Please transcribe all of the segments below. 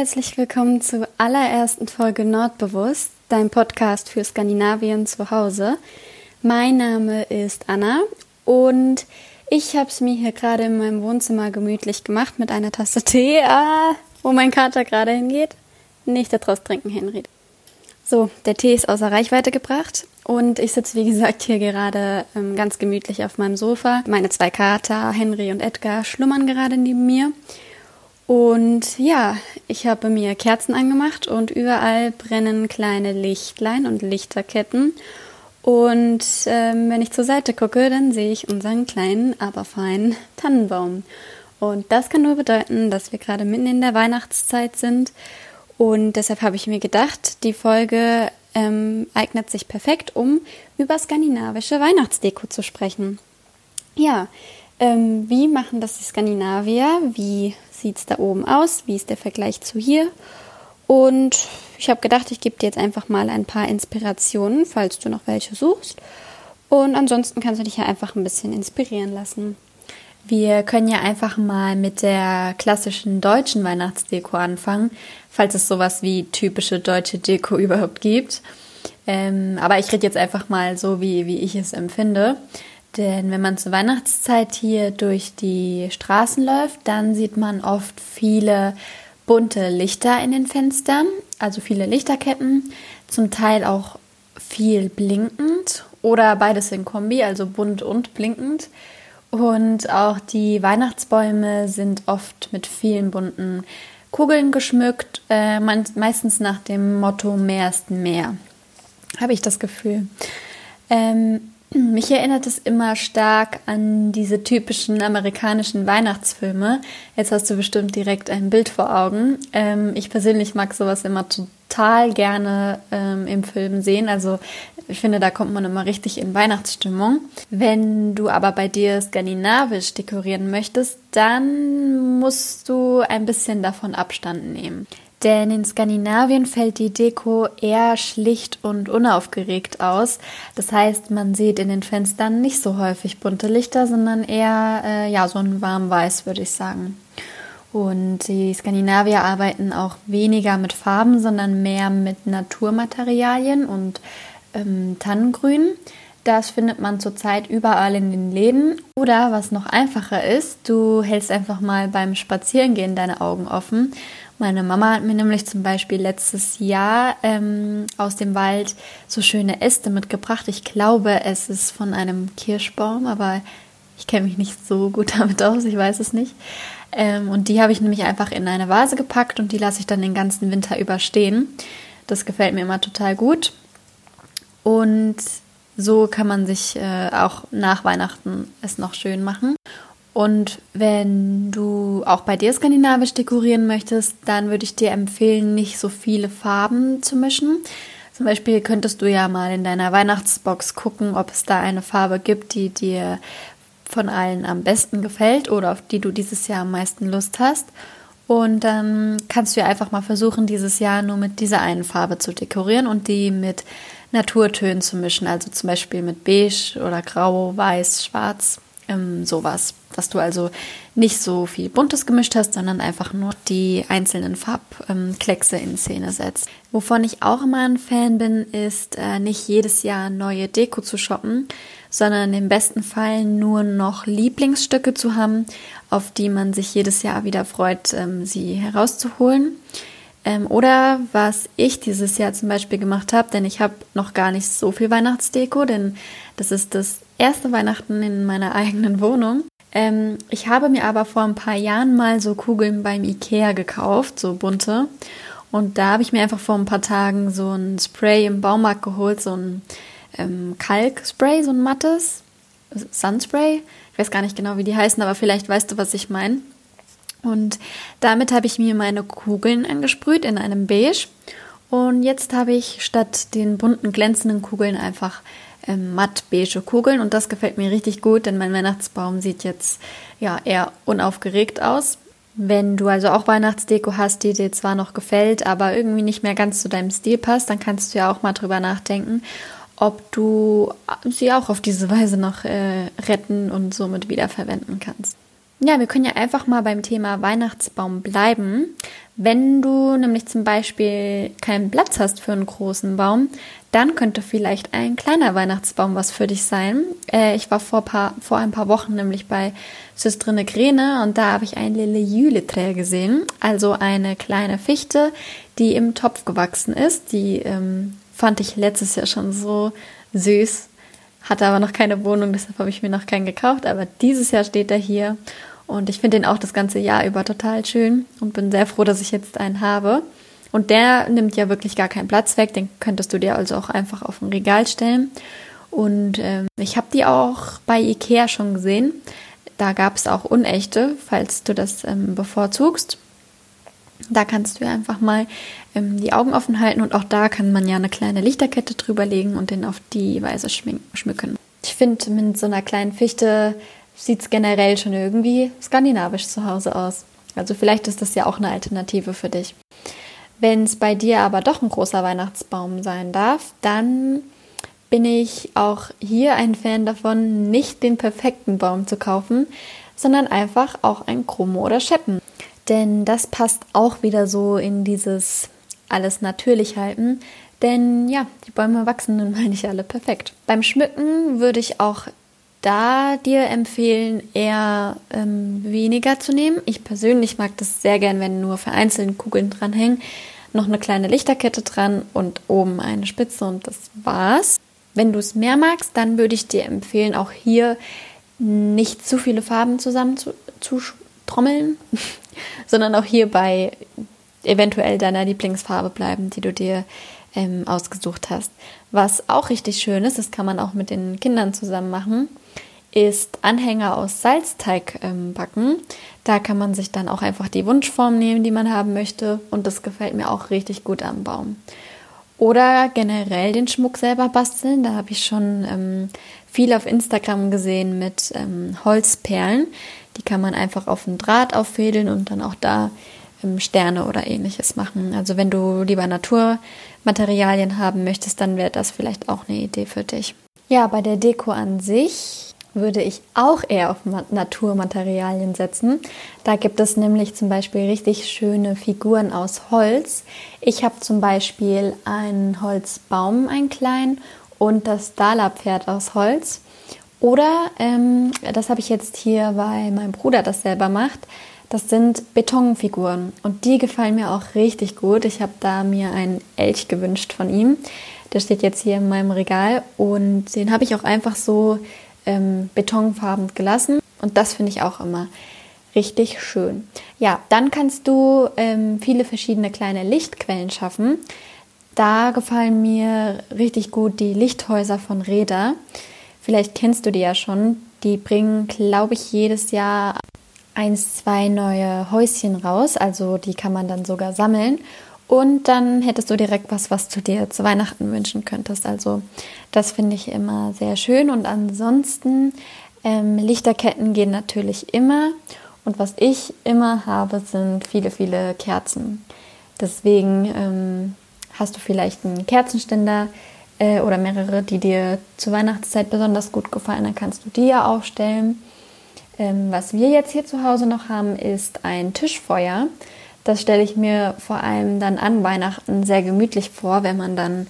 herzlich willkommen zur allerersten Folge Nordbewusst, dein Podcast für Skandinavien zu Hause. Mein Name ist Anna und ich habe es mir hier gerade in meinem Wohnzimmer gemütlich gemacht mit einer Tasse Tee, ah, wo mein Kater gerade hingeht. Nicht daraus trinken, Henry. So, der Tee ist außer Reichweite gebracht und ich sitze, wie gesagt, hier gerade ähm, ganz gemütlich auf meinem Sofa. Meine zwei Kater, Henry und Edgar, schlummern gerade neben mir. Und ja, ich habe mir Kerzen angemacht und überall brennen kleine Lichtlein und Lichterketten. Und ähm, wenn ich zur Seite gucke, dann sehe ich unseren kleinen, aber feinen Tannenbaum. Und das kann nur bedeuten, dass wir gerade mitten in der Weihnachtszeit sind. Und deshalb habe ich mir gedacht, die Folge ähm, eignet sich perfekt, um über skandinavische Weihnachtsdeko zu sprechen. Ja, ähm, wie machen das die Skandinavier? Wie sieht es da oben aus? Wie ist der Vergleich zu hier? Und ich habe gedacht, ich gebe dir jetzt einfach mal ein paar Inspirationen, falls du noch welche suchst. Und ansonsten kannst du dich ja einfach ein bisschen inspirieren lassen. Wir können ja einfach mal mit der klassischen deutschen Weihnachtsdeko anfangen, falls es sowas wie typische deutsche Deko überhaupt gibt. Ähm, aber ich rede jetzt einfach mal so, wie, wie ich es empfinde. Denn wenn man zur Weihnachtszeit hier durch die Straßen läuft, dann sieht man oft viele bunte Lichter in den Fenstern, also viele Lichterketten, zum Teil auch viel blinkend oder beides in Kombi, also bunt und blinkend. Und auch die Weihnachtsbäume sind oft mit vielen bunten Kugeln geschmückt, äh, meistens nach dem Motto mehr ist mehr, habe ich das Gefühl. Ähm, mich erinnert es immer stark an diese typischen amerikanischen Weihnachtsfilme. Jetzt hast du bestimmt direkt ein Bild vor Augen. Ähm, ich persönlich mag sowas immer total gerne ähm, im Film sehen. Also ich finde, da kommt man immer richtig in Weihnachtsstimmung. Wenn du aber bei dir skandinavisch dekorieren möchtest, dann musst du ein bisschen davon Abstand nehmen. Denn in Skandinavien fällt die Deko eher schlicht und unaufgeregt aus. Das heißt, man sieht in den Fenstern nicht so häufig bunte Lichter, sondern eher äh, ja so ein warm Weiß, würde ich sagen. Und die Skandinavier arbeiten auch weniger mit Farben, sondern mehr mit Naturmaterialien und ähm, Tannengrün. Das findet man zurzeit überall in den Läden. Oder was noch einfacher ist, du hältst einfach mal beim Spazierengehen deine Augen offen meine Mama hat mir nämlich zum Beispiel letztes Jahr ähm, aus dem Wald so schöne Äste mitgebracht. Ich glaube, es ist von einem Kirschbaum, aber ich kenne mich nicht so gut damit aus, ich weiß es nicht. Ähm, und die habe ich nämlich einfach in eine Vase gepackt und die lasse ich dann den ganzen Winter überstehen. Das gefällt mir immer total gut. Und so kann man sich äh, auch nach Weihnachten es noch schön machen. Und wenn du auch bei dir skandinavisch dekorieren möchtest, dann würde ich dir empfehlen, nicht so viele Farben zu mischen. Zum Beispiel könntest du ja mal in deiner Weihnachtsbox gucken, ob es da eine Farbe gibt, die dir von allen am besten gefällt oder auf die du dieses Jahr am meisten Lust hast. Und dann kannst du ja einfach mal versuchen, dieses Jahr nur mit dieser einen Farbe zu dekorieren und die mit Naturtönen zu mischen. Also zum Beispiel mit Beige oder Grau, Weiß, Schwarz, ähm, sowas dass du also nicht so viel Buntes gemischt hast, sondern einfach nur die einzelnen Farbkleckse in Szene setzt. Wovon ich auch immer ein Fan bin, ist äh, nicht jedes Jahr neue Deko zu shoppen, sondern im besten Fall nur noch Lieblingsstücke zu haben, auf die man sich jedes Jahr wieder freut, ähm, sie herauszuholen. Ähm, oder was ich dieses Jahr zum Beispiel gemacht habe, denn ich habe noch gar nicht so viel Weihnachtsdeko, denn das ist das erste Weihnachten in meiner eigenen Wohnung. Ähm, ich habe mir aber vor ein paar Jahren mal so Kugeln beim Ikea gekauft, so bunte. Und da habe ich mir einfach vor ein paar Tagen so ein Spray im Baumarkt geholt, so ein ähm, Kalkspray, so ein mattes Sunspray. Ich weiß gar nicht genau, wie die heißen, aber vielleicht weißt du, was ich meine. Und damit habe ich mir meine Kugeln angesprüht in einem Beige. Und jetzt habe ich statt den bunten glänzenden Kugeln einfach ähm, matt beige Kugeln und das gefällt mir richtig gut, denn mein Weihnachtsbaum sieht jetzt ja eher unaufgeregt aus. Wenn du also auch Weihnachtsdeko hast, die dir zwar noch gefällt, aber irgendwie nicht mehr ganz zu deinem Stil passt, dann kannst du ja auch mal drüber nachdenken, ob du sie auch auf diese Weise noch äh, retten und somit wiederverwenden kannst. Ja, wir können ja einfach mal beim Thema Weihnachtsbaum bleiben. Wenn du nämlich zum Beispiel keinen Platz hast für einen großen Baum, dann könnte vielleicht ein kleiner Weihnachtsbaum was für dich sein. Äh, ich war vor, paar, vor ein paar Wochen nämlich bei Systrine Grene und da habe ich ein Lille Jületrä gesehen, also eine kleine Fichte, die im Topf gewachsen ist. Die ähm, fand ich letztes Jahr schon so süß, hatte aber noch keine Wohnung, deshalb habe ich mir noch keinen gekauft, aber dieses Jahr steht er hier und ich finde den auch das ganze Jahr über total schön und bin sehr froh, dass ich jetzt einen habe. Und der nimmt ja wirklich gar keinen Platz weg. Den könntest du dir also auch einfach auf ein Regal stellen. Und ähm, ich habe die auch bei Ikea schon gesehen. Da gab es auch unechte, falls du das ähm, bevorzugst. Da kannst du einfach mal ähm, die Augen offen halten und auch da kann man ja eine kleine Lichterkette drüber legen und den auf die Weise schmücken. Ich finde, mit so einer kleinen Fichte sieht es generell schon irgendwie skandinavisch zu Hause aus. Also vielleicht ist das ja auch eine Alternative für dich. Wenn es bei dir aber doch ein großer Weihnachtsbaum sein darf, dann bin ich auch hier ein Fan davon, nicht den perfekten Baum zu kaufen, sondern einfach auch ein Chromo oder Scheppen. Denn das passt auch wieder so in dieses alles natürlich halten. Denn ja, die Bäume wachsen nun mal nicht alle perfekt. Beim Schmücken würde ich auch da dir empfehlen, eher ähm, weniger zu nehmen. Ich persönlich mag das sehr gern, wenn nur vereinzelt Kugeln dranhängen, noch eine kleine Lichterkette dran und oben eine Spitze und das war's. Wenn du es mehr magst, dann würde ich dir empfehlen, auch hier nicht zu viele Farben zusammen zu, zu trommeln, sondern auch hier bei eventuell deiner Lieblingsfarbe bleiben, die du dir ähm, ausgesucht hast. Was auch richtig schön ist, das kann man auch mit den Kindern zusammen machen, ist Anhänger aus Salzteig ähm, backen. Da kann man sich dann auch einfach die Wunschform nehmen, die man haben möchte. Und das gefällt mir auch richtig gut am Baum. Oder generell den Schmuck selber basteln. Da habe ich schon ähm, viel auf Instagram gesehen mit ähm, Holzperlen. Die kann man einfach auf den Draht auffädeln und dann auch da ähm, Sterne oder ähnliches machen. Also wenn du lieber Naturmaterialien haben möchtest, dann wäre das vielleicht auch eine Idee für dich. Ja, bei der Deko an sich würde ich auch eher auf Naturmaterialien setzen. Da gibt es nämlich zum Beispiel richtig schöne Figuren aus Holz. Ich habe zum Beispiel einen Holzbaum, einen kleinen, und das Dala-Pferd aus Holz. Oder, ähm, das habe ich jetzt hier, weil mein Bruder das selber macht, das sind Betonfiguren und die gefallen mir auch richtig gut. Ich habe da mir einen Elch gewünscht von ihm. Der steht jetzt hier in meinem Regal und den habe ich auch einfach so ähm, betonfarben gelassen. Und das finde ich auch immer richtig schön. Ja, dann kannst du ähm, viele verschiedene kleine Lichtquellen schaffen. Da gefallen mir richtig gut die Lichthäuser von Reda. Vielleicht kennst du die ja schon. Die bringen, glaube ich, jedes Jahr eins, zwei neue Häuschen raus. Also die kann man dann sogar sammeln. Und dann hättest du direkt was, was du dir zu Weihnachten wünschen könntest. Also das finde ich immer sehr schön. Und ansonsten ähm, Lichterketten gehen natürlich immer. Und was ich immer habe, sind viele, viele Kerzen. Deswegen ähm, hast du vielleicht einen Kerzenständer äh, oder mehrere, die dir zur Weihnachtszeit besonders gut gefallen. Dann kannst du die ja aufstellen. Ähm, was wir jetzt hier zu Hause noch haben, ist ein Tischfeuer. Das stelle ich mir vor allem dann an Weihnachten sehr gemütlich vor, wenn man dann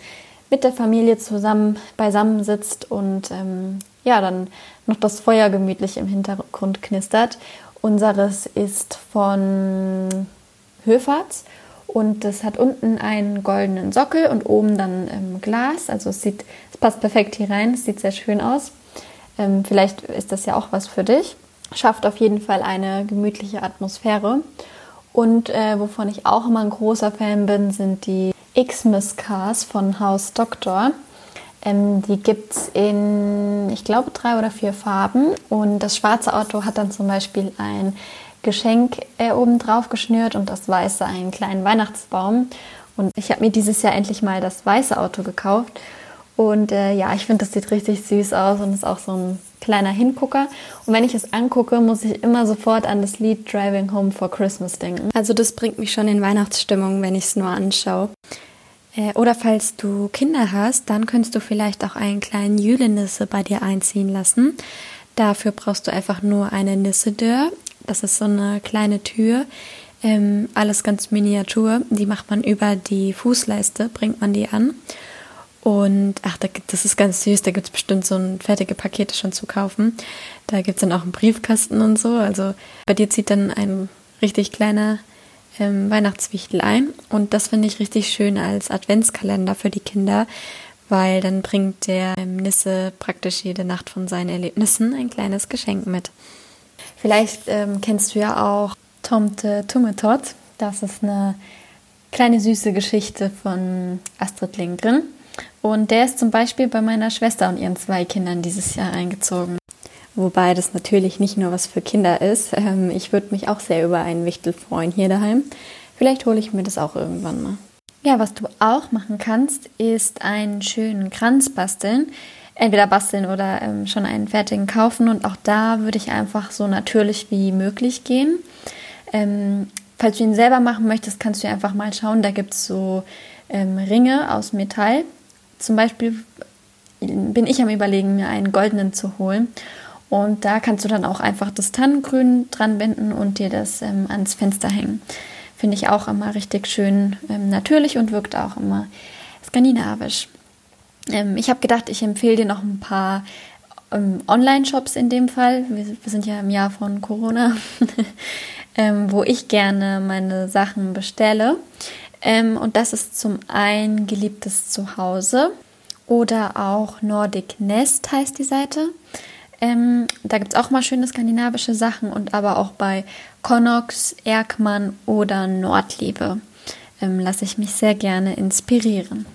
mit der Familie zusammen beisammen sitzt und ähm, ja, dann noch das Feuer gemütlich im Hintergrund knistert. Unseres ist von Höferts und das hat unten einen goldenen Sockel und oben dann ähm, Glas. Also es sieht, es passt perfekt hier rein, es sieht sehr schön aus. Ähm, vielleicht ist das ja auch was für dich. Schafft auf jeden Fall eine gemütliche Atmosphäre. Und äh, wovon ich auch immer ein großer Fan bin, sind die Xmas Cars von Haus Doktor. Ähm, die gibt es in, ich glaube, drei oder vier Farben. Und das schwarze Auto hat dann zum Beispiel ein Geschenk äh, oben drauf geschnürt und das weiße einen kleinen Weihnachtsbaum. Und ich habe mir dieses Jahr endlich mal das weiße Auto gekauft. Und äh, ja, ich finde, das sieht richtig süß aus und ist auch so ein kleiner Hingucker. Und wenn ich es angucke, muss ich immer sofort an das Lied Driving Home for Christmas denken. Also das bringt mich schon in Weihnachtsstimmung, wenn ich es nur anschaue. Äh, oder falls du Kinder hast, dann könntest du vielleicht auch einen kleinen Jülenisse bei dir einziehen lassen. Dafür brauchst du einfach nur eine Nissedör. Das ist so eine kleine Tür, ähm, alles ganz miniatur. Die macht man über die Fußleiste, bringt man die an. Und ach, da, das ist ganz süß, da gibt es bestimmt so ein fertige Pakete schon zu kaufen. Da gibt es dann auch einen Briefkasten und so. Also bei dir zieht dann ein richtig kleiner ähm, Weihnachtswichtel ein. Und das finde ich richtig schön als Adventskalender für die Kinder, weil dann bringt der ähm, Nisse praktisch jede Nacht von seinen Erlebnissen ein kleines Geschenk mit. Vielleicht ähm, kennst du ja auch Tomte Tummetot. Das ist eine kleine süße Geschichte von Astrid Lindgren. Und der ist zum Beispiel bei meiner Schwester und ihren zwei Kindern dieses Jahr eingezogen. Wobei das natürlich nicht nur was für Kinder ist. Ähm, ich würde mich auch sehr über einen Wichtel freuen hier daheim. Vielleicht hole ich mir das auch irgendwann mal. Ja, was du auch machen kannst, ist einen schönen Kranz basteln. Entweder basteln oder ähm, schon einen fertigen kaufen. Und auch da würde ich einfach so natürlich wie möglich gehen. Ähm, falls du ihn selber machen möchtest, kannst du einfach mal schauen. Da gibt es so ähm, Ringe aus Metall. Zum Beispiel bin ich am Überlegen, mir einen goldenen zu holen. Und da kannst du dann auch einfach das Tannengrün dran binden und dir das ähm, ans Fenster hängen. Finde ich auch immer richtig schön ähm, natürlich und wirkt auch immer skandinavisch. Ähm, ich habe gedacht, ich empfehle dir noch ein paar ähm, Online-Shops in dem Fall. Wir, wir, sind ja im Jahr von Corona, ähm, wo ich gerne meine Sachen bestelle. Ähm, und das ist zum einen geliebtes Zuhause oder auch Nordic Nest heißt die Seite. Ähm, da gibt es auch mal schöne skandinavische Sachen und aber auch bei Connox, Erkmann oder Nordliebe ähm, lasse ich mich sehr gerne inspirieren.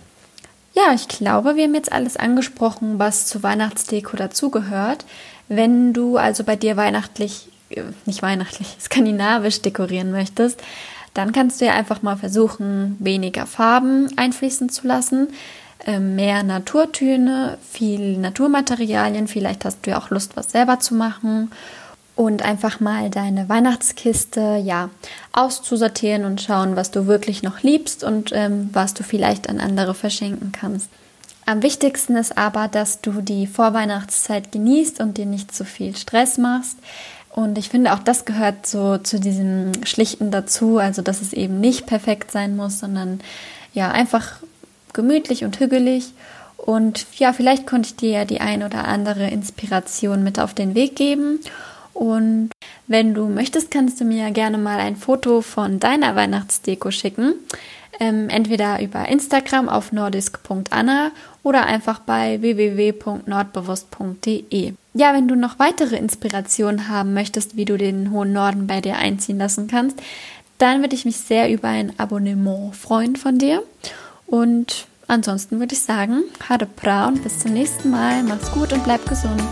Ja, ich glaube, wir haben jetzt alles angesprochen, was zu Weihnachtsdeko dazugehört. Wenn du also bei dir weihnachtlich, äh, nicht weihnachtlich, skandinavisch dekorieren möchtest, dann kannst du ja einfach mal versuchen, weniger Farben einfließen zu lassen, ähm, mehr Naturtöne, viel Naturmaterialien. Vielleicht hast du ja auch Lust, was selber zu machen und einfach mal deine Weihnachtskiste ja auszusortieren und schauen, was du wirklich noch liebst und ähm, was du vielleicht an andere verschenken kannst. Am wichtigsten ist aber, dass du die Vorweihnachtszeit genießt und dir nicht zu viel Stress machst. Und ich finde, auch das gehört so zu diesem Schlichten dazu, also dass es eben nicht perfekt sein muss, sondern ja, einfach gemütlich und hügelig. Und ja, vielleicht konnte ich dir ja die ein oder andere Inspiration mit auf den Weg geben. Und wenn du möchtest, kannst du mir gerne mal ein Foto von deiner Weihnachtsdeko schicken. Ähm, entweder über Instagram auf nordisk.anna oder einfach bei www.nordbewusst.de. Ja, wenn du noch weitere Inspirationen haben möchtest, wie du den hohen Norden bei dir einziehen lassen kannst, dann würde ich mich sehr über ein Abonnement freuen von dir. Und ansonsten würde ich sagen, hade bra und bis zum nächsten Mal. Mach's gut und bleib gesund.